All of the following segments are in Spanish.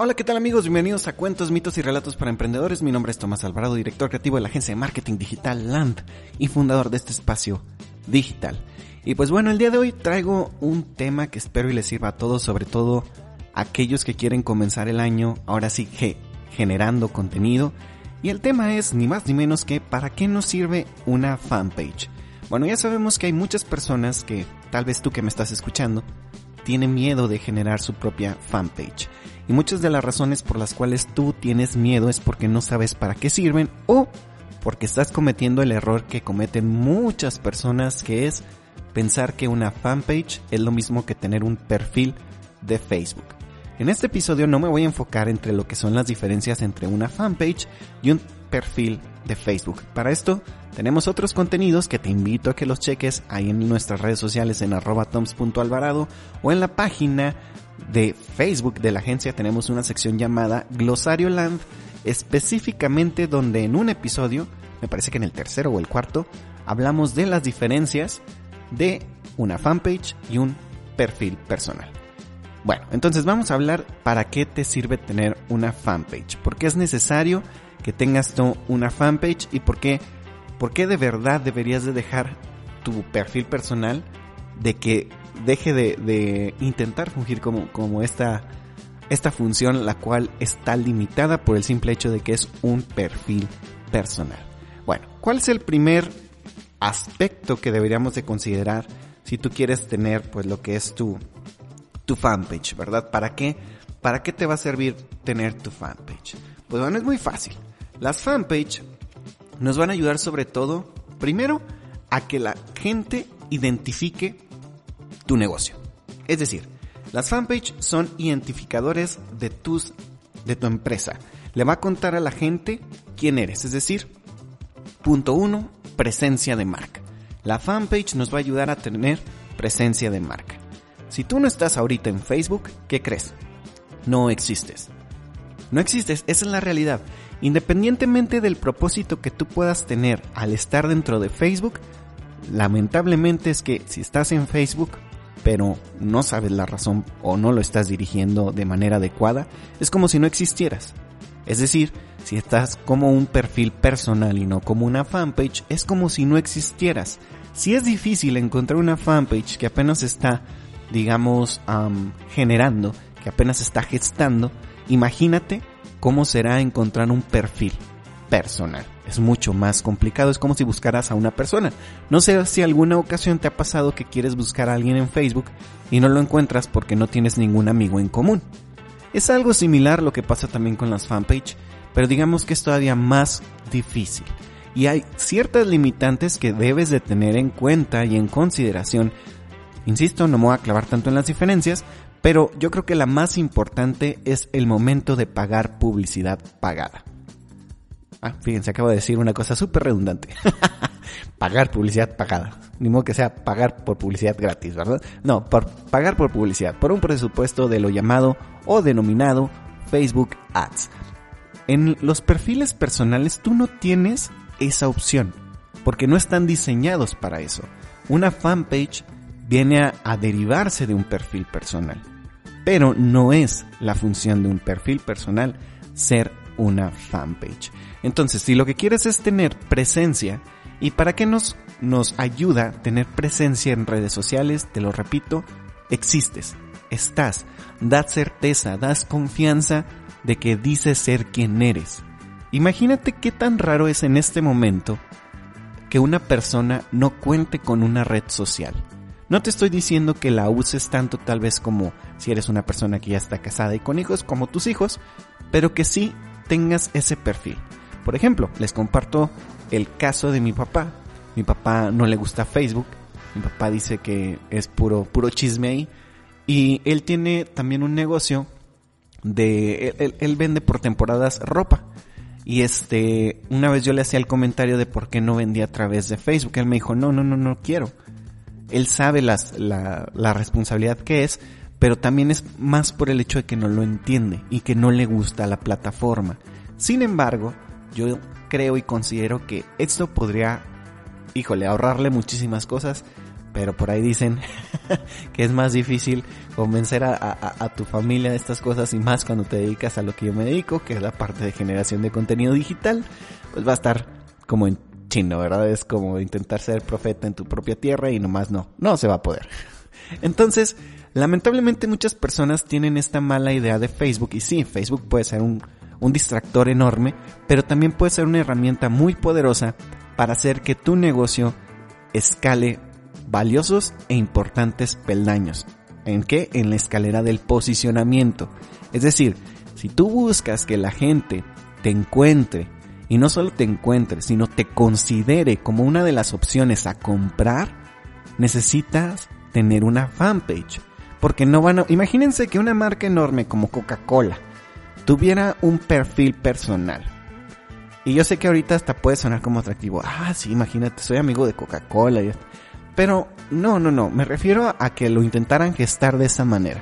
Hola, ¿qué tal amigos? Bienvenidos a Cuentos, Mitos y Relatos para Emprendedores. Mi nombre es Tomás Alvarado, director creativo de la agencia de marketing digital Land y fundador de este espacio digital. Y pues bueno, el día de hoy traigo un tema que espero y les sirva a todos, sobre todo a aquellos que quieren comenzar el año, ahora sí que generando contenido. Y el tema es ni más ni menos que ¿para qué nos sirve una fanpage? Bueno, ya sabemos que hay muchas personas que, tal vez tú que me estás escuchando, tienen miedo de generar su propia fanpage. Y muchas de las razones por las cuales tú tienes miedo es porque no sabes para qué sirven o porque estás cometiendo el error que cometen muchas personas que es pensar que una fanpage es lo mismo que tener un perfil de Facebook. En este episodio no me voy a enfocar entre lo que son las diferencias entre una fanpage y un perfil de Facebook. Para esto tenemos otros contenidos que te invito a que los cheques ahí en nuestras redes sociales en arroba toms.alvarado o en la página de Facebook de la agencia tenemos una sección llamada Glosario Land, específicamente donde en un episodio, me parece que en el tercero o el cuarto, hablamos de las diferencias de una fanpage y un perfil personal. Bueno, entonces vamos a hablar para qué te sirve tener una fanpage, por qué es necesario que tengas tú una fanpage y por qué, por qué de verdad deberías de dejar tu perfil personal de que deje de, intentar fungir como, como esta, esta función, la cual está limitada por el simple hecho de que es un perfil personal. Bueno, ¿cuál es el primer aspecto que deberíamos de considerar si tú quieres tener pues lo que es tu, tu fanpage, ¿verdad? ¿Para qué? ¿Para qué te va a servir tener tu fanpage? Pues bueno, es muy fácil. Las fanpage nos van a ayudar sobre todo, primero, a que la gente identifique tu negocio. Es decir, las fanpage son identificadores de tus de tu empresa. Le va a contar a la gente quién eres, es decir, punto uno, presencia de marca. La fanpage nos va a ayudar a tener presencia de marca. Si tú no estás ahorita en Facebook, ¿qué crees? No existes. No existes, esa es la realidad. Independientemente del propósito que tú puedas tener al estar dentro de Facebook, lamentablemente es que si estás en Facebook pero no sabes la razón o no lo estás dirigiendo de manera adecuada, es como si no existieras. Es decir, si estás como un perfil personal y no como una fanpage, es como si no existieras. Si es difícil encontrar una fanpage que apenas está, digamos, generando, que apenas está gestando, imagínate cómo será encontrar un perfil personal. Es mucho más complicado, es como si buscaras a una persona. No sé si alguna ocasión te ha pasado que quieres buscar a alguien en Facebook y no lo encuentras porque no tienes ningún amigo en común. Es algo similar lo que pasa también con las fanpage, pero digamos que es todavía más difícil. Y hay ciertas limitantes que debes de tener en cuenta y en consideración. Insisto, no me voy a clavar tanto en las diferencias, pero yo creo que la más importante es el momento de pagar publicidad pagada. Ah, fíjense, acabo de decir una cosa súper redundante. pagar publicidad pagada. Ni modo que sea pagar por publicidad gratis, ¿verdad? No, por pagar por publicidad, por un presupuesto de lo llamado o denominado Facebook Ads. En los perfiles personales tú no tienes esa opción, porque no están diseñados para eso. Una fanpage viene a, a derivarse de un perfil personal, pero no es la función de un perfil personal ser una fanpage. Entonces, si lo que quieres es tener presencia, ¿y para qué nos, nos ayuda tener presencia en redes sociales? Te lo repito, existes, estás, das certeza, das confianza de que dices ser quien eres. Imagínate qué tan raro es en este momento que una persona no cuente con una red social. No te estoy diciendo que la uses tanto tal vez como si eres una persona que ya está casada y con hijos como tus hijos, pero que sí tengas ese perfil. Por ejemplo, les comparto el caso de mi papá. Mi papá no le gusta Facebook. Mi papá dice que es puro, puro chisme ahí. Y él tiene también un negocio de, él, vende por temporadas ropa. Y este, una vez yo le hacía el comentario de por qué no vendía a través de Facebook. Él me dijo, no, no, no, no quiero. Él sabe las, la, la responsabilidad que es, pero también es más por el hecho de que no lo entiende y que no le gusta la plataforma. Sin embargo, yo creo y considero que esto podría, híjole, ahorrarle muchísimas cosas, pero por ahí dicen que es más difícil convencer a, tu familia de estas cosas y más cuando te dedicas a lo que yo me dedico, que es la parte de generación de contenido digital, pues va a estar como en chino, ¿verdad? Es como intentar ser profeta en tu propia tierra y nomás no, no se va a poder. Entonces, lamentablemente muchas personas tienen esta mala idea de Facebook y sí, Facebook puede ser un, un distractor enorme, pero también puede ser una herramienta muy poderosa para hacer que tu negocio escale valiosos e importantes peldaños. ¿En qué? En la escalera del posicionamiento. Es decir, si tú buscas que la gente te encuentre, y no solo te encuentre, sino te considere como una de las opciones a comprar, necesitas tener una fanpage. Porque no van a... Imagínense que una marca enorme como Coca-Cola tuviera un perfil personal. Y yo sé que ahorita hasta puede sonar como atractivo. Ah, sí, imagínate, soy amigo de Coca-Cola. Pero no, no, no, me refiero a que lo intentaran gestar de esa manera.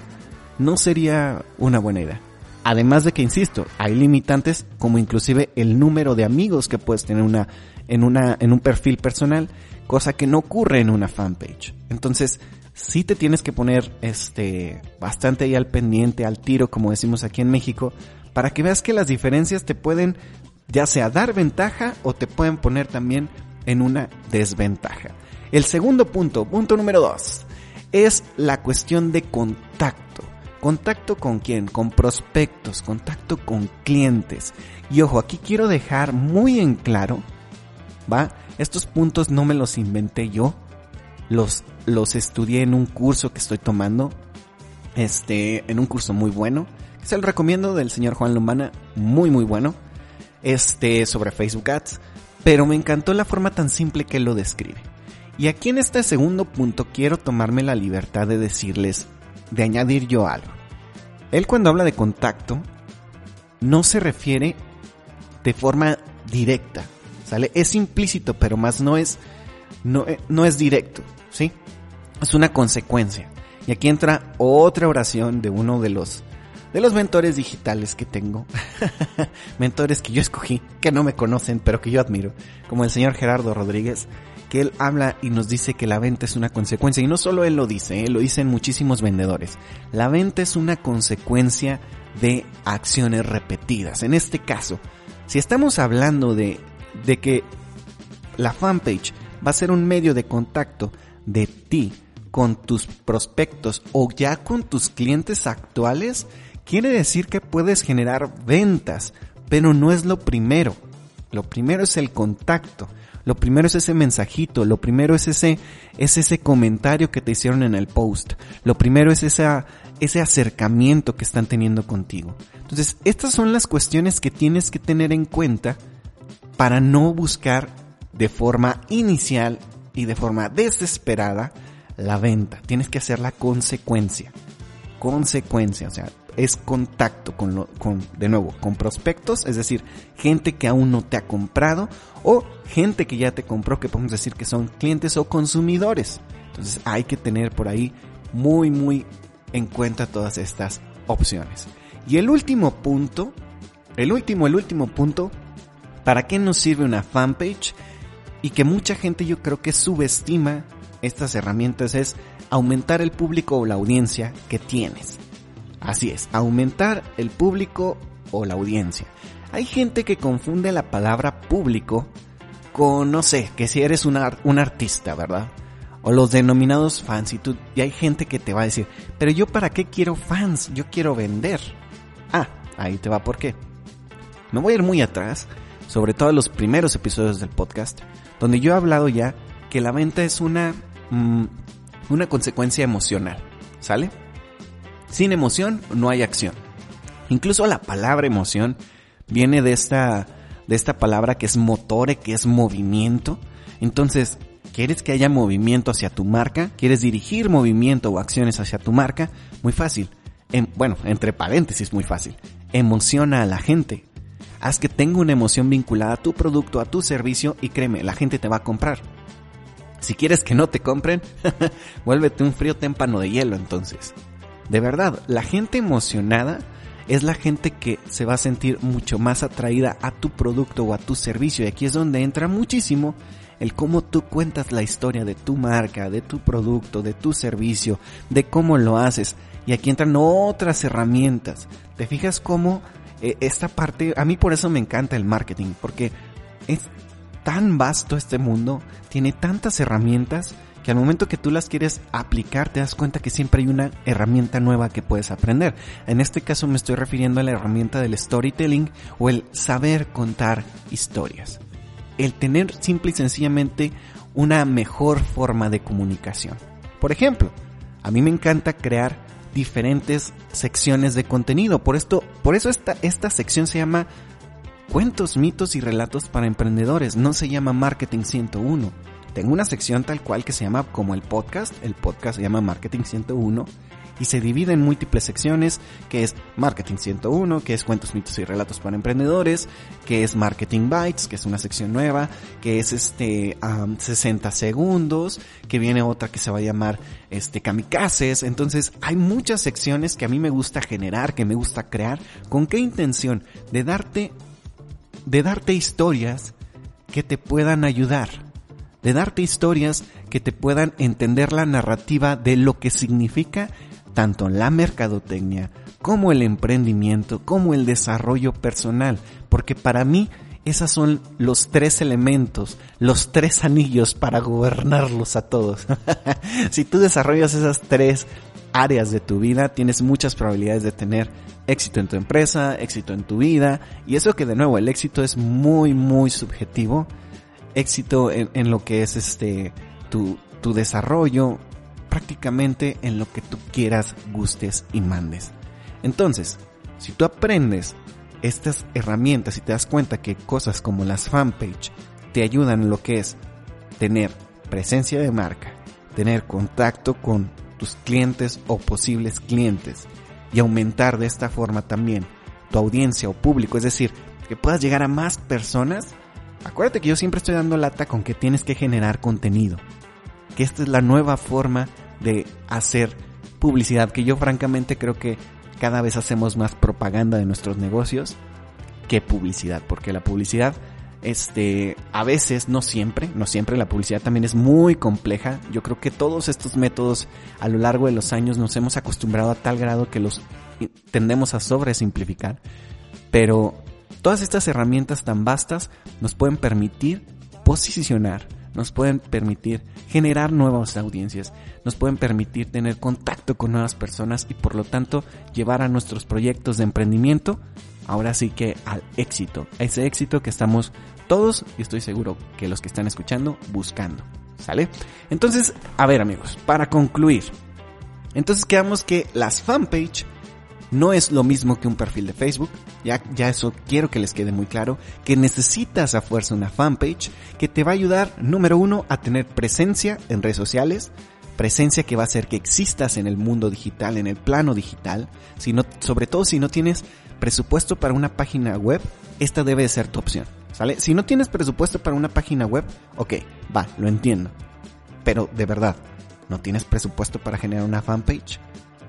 No sería una buena idea. Además de que, insisto, hay limitantes como inclusive el número de amigos que puedes tener una, en, una, en un perfil personal, cosa que no ocurre en una fanpage. Entonces, sí te tienes que poner este, bastante ahí al pendiente, al tiro, como decimos aquí en México, para que veas que las diferencias te pueden ya sea dar ventaja o te pueden poner también en una desventaja. El segundo punto, punto número dos, es la cuestión de contacto. ¿Contacto con quién? Con prospectos, contacto con clientes. Y ojo, aquí quiero dejar muy en claro, ¿va? Estos puntos no me los inventé yo, los, los estudié en un curso que estoy tomando, este, en un curso muy bueno, se lo recomiendo del señor Juan Lombana, muy muy bueno, este, sobre Facebook Ads, pero me encantó la forma tan simple que lo describe. Y aquí en este segundo punto quiero tomarme la libertad de decirles, de añadir yo algo. Él cuando habla de contacto, no se refiere de forma directa, ¿sale? Es implícito, pero más no es, no, eh, no es directo, ¿sí? Es una consecuencia. Y aquí entra otra oración de uno de los, de los mentores digitales que tengo. mentores que yo escogí, que no me conocen, pero que yo admiro, como el señor Gerardo Rodríguez, que él habla y nos dice que la venta es una consecuencia. Y no solo él lo dice, él lo dicen muchísimos vendedores. La venta es una consecuencia de acciones repetidas. En este caso, si estamos hablando de, de que la fanpage va a ser un medio de contacto de ti con tus prospectos o ya con tus clientes actuales, quiere decir que puedes generar ventas, pero no es lo primero. Lo primero es el contacto. Lo primero es ese mensajito, lo primero es ese, es ese comentario que te hicieron en el post, lo primero es esa, ese acercamiento que están teniendo contigo. Entonces, estas son las cuestiones que tienes que tener en cuenta para no buscar de forma inicial y de forma desesperada la venta. Tienes que hacer la consecuencia. Consecuencia, o sea, es contacto con, lo, con, de nuevo, con prospectos, es decir, gente que aún no te ha comprado o gente que ya te compró, que podemos decir que son clientes o consumidores. Entonces hay que tener por ahí muy, muy en cuenta todas estas opciones. Y el último punto, el último, el último punto, ¿para qué nos sirve una fanpage? Y que mucha gente yo creo que subestima estas herramientas es aumentar el público o la audiencia que tienes. Así es, aumentar el público o la audiencia. Hay gente que confunde la palabra público con, no sé, que si eres un, un artista, ¿verdad? O los denominados fans y, tú, y hay gente que te va a decir, pero yo para qué quiero fans, yo quiero vender. Ah, ahí te va por qué. Me voy a ir muy atrás, sobre todo los primeros episodios del podcast, donde yo he hablado ya que la venta es una, mm, una consecuencia emocional, ¿sale? Sin emoción no hay acción. Incluso la palabra emoción viene de esta, de esta palabra que es motore, que es movimiento. Entonces, ¿quieres que haya movimiento hacia tu marca? ¿Quieres dirigir movimiento o acciones hacia tu marca? Muy fácil. En, bueno, entre paréntesis, muy fácil. Emociona a la gente. Haz que tenga una emoción vinculada a tu producto, a tu servicio y créeme, la gente te va a comprar. Si quieres que no te compren, vuélvete un frío témpano de hielo entonces. De verdad, la gente emocionada es la gente que se va a sentir mucho más atraída a tu producto o a tu servicio. Y aquí es donde entra muchísimo el cómo tú cuentas la historia de tu marca, de tu producto, de tu servicio, de cómo lo haces. Y aquí entran otras herramientas. ¿Te fijas cómo eh, esta parte, a mí por eso me encanta el marketing, porque es tan vasto este mundo, tiene tantas herramientas que al momento que tú las quieres aplicar te das cuenta que siempre hay una herramienta nueva que puedes aprender. En este caso me estoy refiriendo a la herramienta del storytelling o el saber contar historias. El tener simple y sencillamente una mejor forma de comunicación. Por ejemplo, a mí me encanta crear diferentes secciones de contenido. Por esto, por eso esta, esta sección se llama Cuentos, mitos y relatos para emprendedores. No se llama Marketing 101 tengo una sección tal cual que se llama como el podcast, el podcast se llama Marketing 101 y se divide en múltiples secciones, que es Marketing 101, que es Cuentos, mitos y relatos para emprendedores, que es Marketing Bytes, que es una sección nueva, que es este 60 segundos, que viene otra que se va a llamar este Kamikazes, entonces hay muchas secciones que a mí me gusta generar, que me gusta crear, ¿con qué intención? De darte de darte historias que te puedan ayudar. De darte historias que te puedan entender la narrativa de lo que significa tanto la mercadotecnia como el emprendimiento, como el desarrollo personal, porque para mí esos son los tres elementos, los tres anillos para gobernarlos a todos. si tú desarrollas esas tres áreas de tu vida, tienes muchas probabilidades de tener éxito en tu empresa, éxito en tu vida, y eso que de nuevo el éxito es muy, muy subjetivo, éxito en, lo que es este tu, tu desarrollo, prácticamente en lo que tú quieras, gustes y mandes. Entonces, si tú aprendes estas herramientas y te das cuenta que cosas como las fanpage te ayudan en lo que es tener presencia de marca, tener contacto con tus clientes o posibles clientes y aumentar de esta forma también tu audiencia o público, es decir, que puedas llegar a más personas, Acuérdate que yo siempre estoy dando lata con que tienes que generar contenido. Que esta es la nueva forma de hacer publicidad, que yo francamente creo que cada vez hacemos más propaganda de nuestros negocios que publicidad, porque la publicidad este, a veces, no siempre, no siempre, la publicidad también es muy compleja. Yo creo que todos estos métodos a lo largo de los años nos hemos acostumbrado a tal grado que los tendemos a sobresimplificar. Pero Todas estas herramientas tan vastas nos pueden permitir posicionar, nos pueden permitir generar nuevas audiencias, nos pueden permitir tener contacto con nuevas personas y por lo tanto llevar a nuestros proyectos de emprendimiento ahora sí que al éxito, a ese éxito que estamos todos y estoy seguro que los que están escuchando buscando. ¿Sale? Entonces, a ver amigos, para concluir. Entonces quedamos que las fanpage no es lo mismo que un perfil de Facebook, ya, ya eso quiero que les quede muy claro, que necesitas a fuerza una fanpage que te va a ayudar, número uno, a tener presencia en redes sociales, presencia que va a hacer que existas en el mundo digital, en el plano digital, si sobre todo si no tienes presupuesto para una página web, esta debe ser tu opción, ¿sale? Si no tienes presupuesto para una página web, ok, va, lo entiendo, pero de verdad, ¿no tienes presupuesto para generar una fanpage?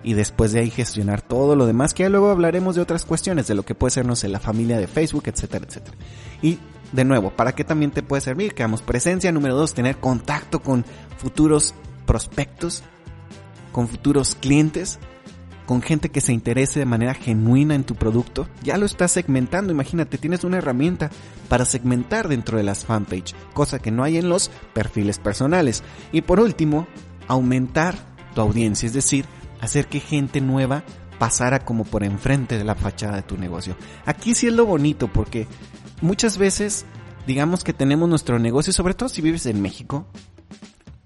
Y después de ahí gestionar todo lo demás, que ya luego hablaremos de otras cuestiones, de lo que puede ser, no la familia de Facebook, etcétera, etcétera. Y de nuevo, ¿para qué también te puede servir? Que damos presencia, número dos, tener contacto con futuros prospectos, con futuros clientes, con gente que se interese de manera genuina en tu producto. Ya lo estás segmentando, imagínate, tienes una herramienta para segmentar dentro de las fanpage, cosa que no hay en los perfiles personales. Y por último, aumentar tu audiencia, es decir, hacer que gente nueva pasara como por enfrente de la fachada de tu negocio. Aquí sí es lo bonito porque muchas veces digamos que tenemos nuestro negocio, sobre todo si vives en México.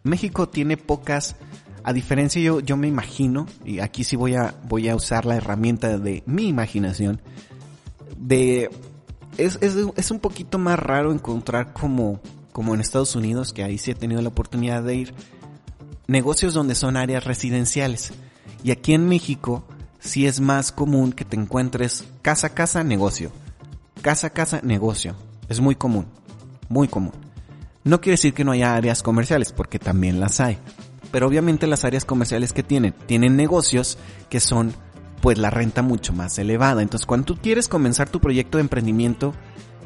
México tiene pocas, a diferencia yo, yo me imagino, y aquí sí voy a, voy a usar la herramienta de mi imaginación, de, es, es, es un poquito más raro encontrar como, como en Estados Unidos, que ahí sí he tenido la oportunidad de ir, negocios donde son áreas residenciales. Y aquí en México sí es más común que te encuentres casa casa negocio. Casa casa negocio. Es muy común. Muy común. No quiere decir que no haya áreas comerciales, porque también las hay. Pero obviamente las áreas comerciales que tienen, tienen negocios que son pues la renta mucho más elevada. Entonces cuando tú quieres comenzar tu proyecto de emprendimiento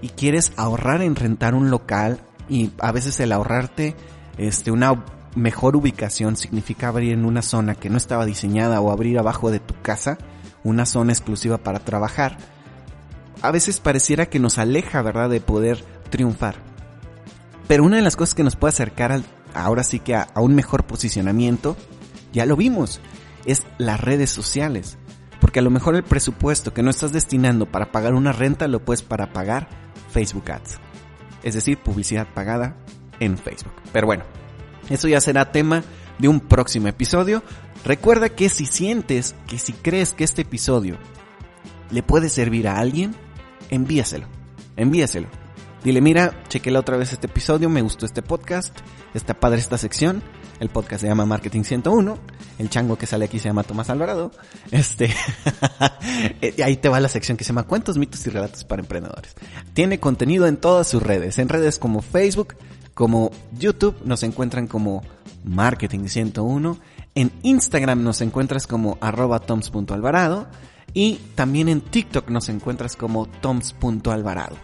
y quieres ahorrar en rentar un local Y a veces el ahorrarte este, una mejor ubicación significa abrir en una zona que no estaba diseñada o abrir abajo de tu casa una zona exclusiva para trabajar. A veces pareciera que nos aleja, ¿verdad?, de poder triunfar. Pero una de las cosas que nos puede acercar al, ahora sí que a, a un mejor posicionamiento, ya lo vimos, es las redes sociales. Porque a lo mejor el presupuesto que no estás destinando para pagar una renta lo puedes para pagar Facebook Ads. Es decir, publicidad pagada en Facebook. Pero bueno, eso ya será tema de un próximo episodio. Recuerda que si sientes que si crees que este episodio le puede servir a alguien, envíaselo. Envíaselo. Dile, mira, chequela otra vez este episodio, me gustó este podcast, está padre esta sección. El podcast se llama Marketing 101. El chango que sale aquí se llama Tomás Alvarado. Este, ahí te va la sección que se llama Cuentos, mitos y relatos para emprendedores. Tiene contenido en todas sus redes, en redes como Facebook, como YouTube, nos encuentran como Marketing 101. En Instagram nos encuentras como arroba toms.alvarado. Y también en TikTok nos encuentras como toms.alvarado.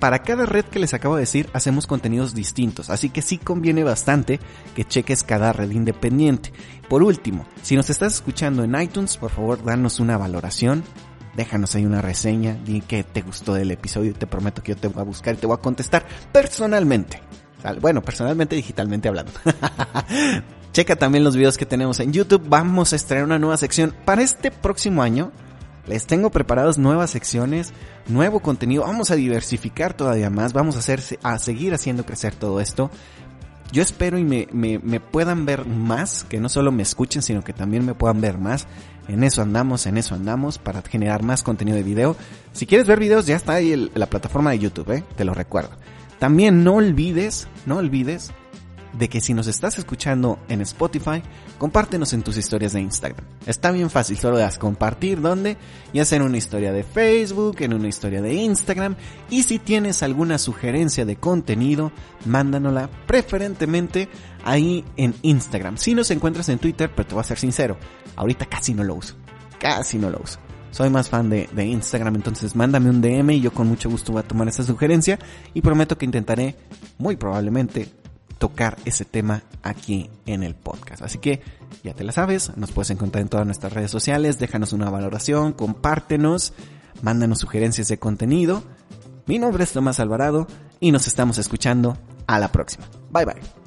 Para cada red que les acabo de decir, hacemos contenidos distintos, así que sí conviene bastante que cheques cada red independiente. Por último, si nos estás escuchando en iTunes, por favor, danos una valoración, déjanos ahí una reseña, di que te gustó del episodio te prometo que yo te voy a buscar y te voy a contestar personalmente. Bueno, personalmente, digitalmente hablando. Checa también los videos que tenemos en YouTube. Vamos a estrenar una nueva sección para este próximo año. Les tengo preparadas nuevas secciones, nuevo contenido. Vamos a diversificar todavía más. Vamos a seguir haciendo crecer todo esto. Yo espero y me, me, puedan ver más, que no solo me escuchen, sino que también me puedan ver más. En eso andamos, en eso andamos, para generar más contenido de video. Si quieres ver videos, ya está ahí la plataforma de YouTube, ¿eh? te lo recuerdo. También no olvides, no olvides de que si nos estás escuchando en Spotify, compártenos en tus historias de Instagram. Está bien fácil, solo das compartir donde, ya sea en una historia de Facebook, en una historia de Instagram, y si tienes alguna sugerencia de contenido, mándanosla preferentemente ahí en Instagram. Si nos encuentras en Twitter, pero te voy a ser sincero, ahorita casi no lo uso, casi no lo uso. Soy más fan de, de, Instagram, entonces mándame un DM y yo con mucho gusto voy a tomar esa sugerencia y prometo que intentaré, muy probablemente, tocar ese tema aquí en el podcast. Así que ya te la sabes, nos puedes encontrar en todas nuestras redes sociales, déjanos una valoración, compártenos, mándanos sugerencias de contenido. Mi nombre es Tomás Alvarado y nos estamos escuchando a la próxima. Bye bye.